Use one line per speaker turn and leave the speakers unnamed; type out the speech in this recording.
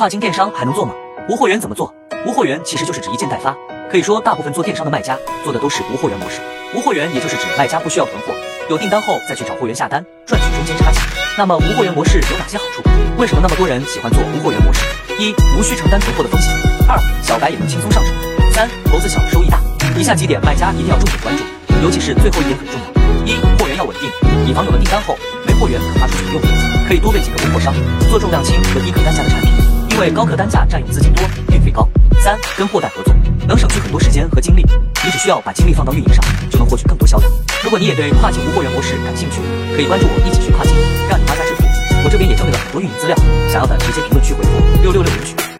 跨境电商还能做吗？无货源怎么做？无货源其实就是指一件代发，可以说大部分做电商的卖家做的都是无货源模式。无货源也就是指卖家不需要囤货，有订单后再去找货源下单，赚取中间差价。那么无货源模式有哪些好处？为什么那么多人喜欢做无货源模式？一、无需承担囤货的风险；二、小白也能轻松上手；三、投资小收益大。以下几点卖家一定要重点关注，尤其是最后一点很重要。一、货源要稳定，以防有了订单后没货源可发出去不用，可以多备几个供货商，做重量轻和低客单价的产品，因为高客单价占用资金多，运费高。三、跟货代合作，能省去很多时间和精力，你只需要把精力放到运营上，就能获取更多销量。如果你也对跨境无货源模式感兴趣，可以关注我一起去跨境，